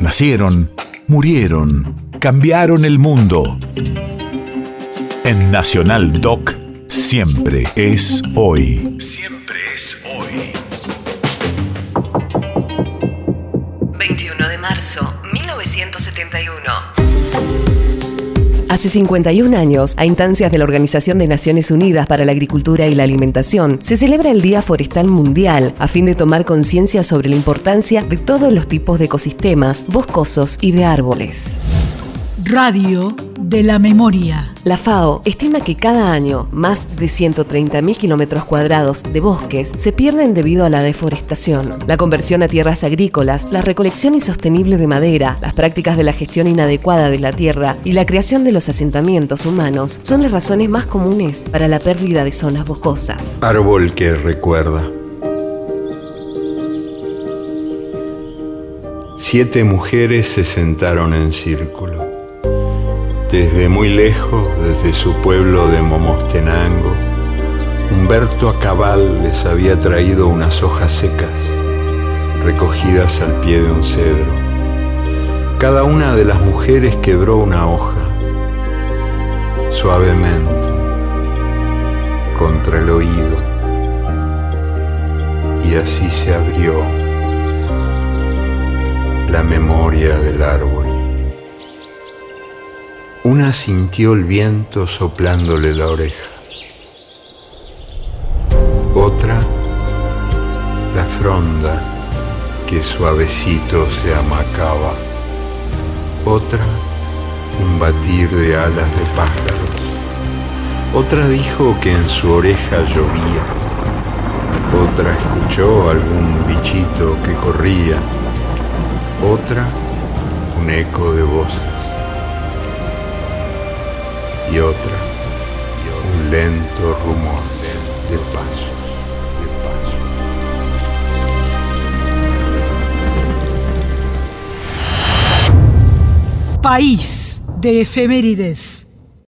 Nacieron, murieron, cambiaron el mundo. En Nacional Doc, siempre es hoy. Siempre es hoy. 21 de marzo, 1971. Hace 51 años, a instancias de la Organización de Naciones Unidas para la Agricultura y la Alimentación, se celebra el Día Forestal Mundial a fin de tomar conciencia sobre la importancia de todos los tipos de ecosistemas, boscosos y de árboles. Radio de la Memoria. La FAO estima que cada año más de 130.000 kilómetros cuadrados de bosques se pierden debido a la deforestación, la conversión a tierras agrícolas, la recolección insostenible de madera, las prácticas de la gestión inadecuada de la tierra y la creación de los asentamientos humanos son las razones más comunes para la pérdida de zonas boscosas. Árbol que recuerda. Siete mujeres se sentaron en círculo. Desde muy lejos, desde su pueblo de Momostenango, Humberto Acabal les había traído unas hojas secas, recogidas al pie de un cedro. Cada una de las mujeres quebró una hoja, suavemente, contra el oído, y así se abrió la memoria del árbol. Una sintió el viento soplándole la oreja. Otra, la fronda que suavecito se amacaba. Otra, un batir de alas de pájaros. Otra dijo que en su oreja llovía. Otra escuchó algún bichito que corría. Otra, un eco de voces otra un lento rumor de, pasos. País de efemérides.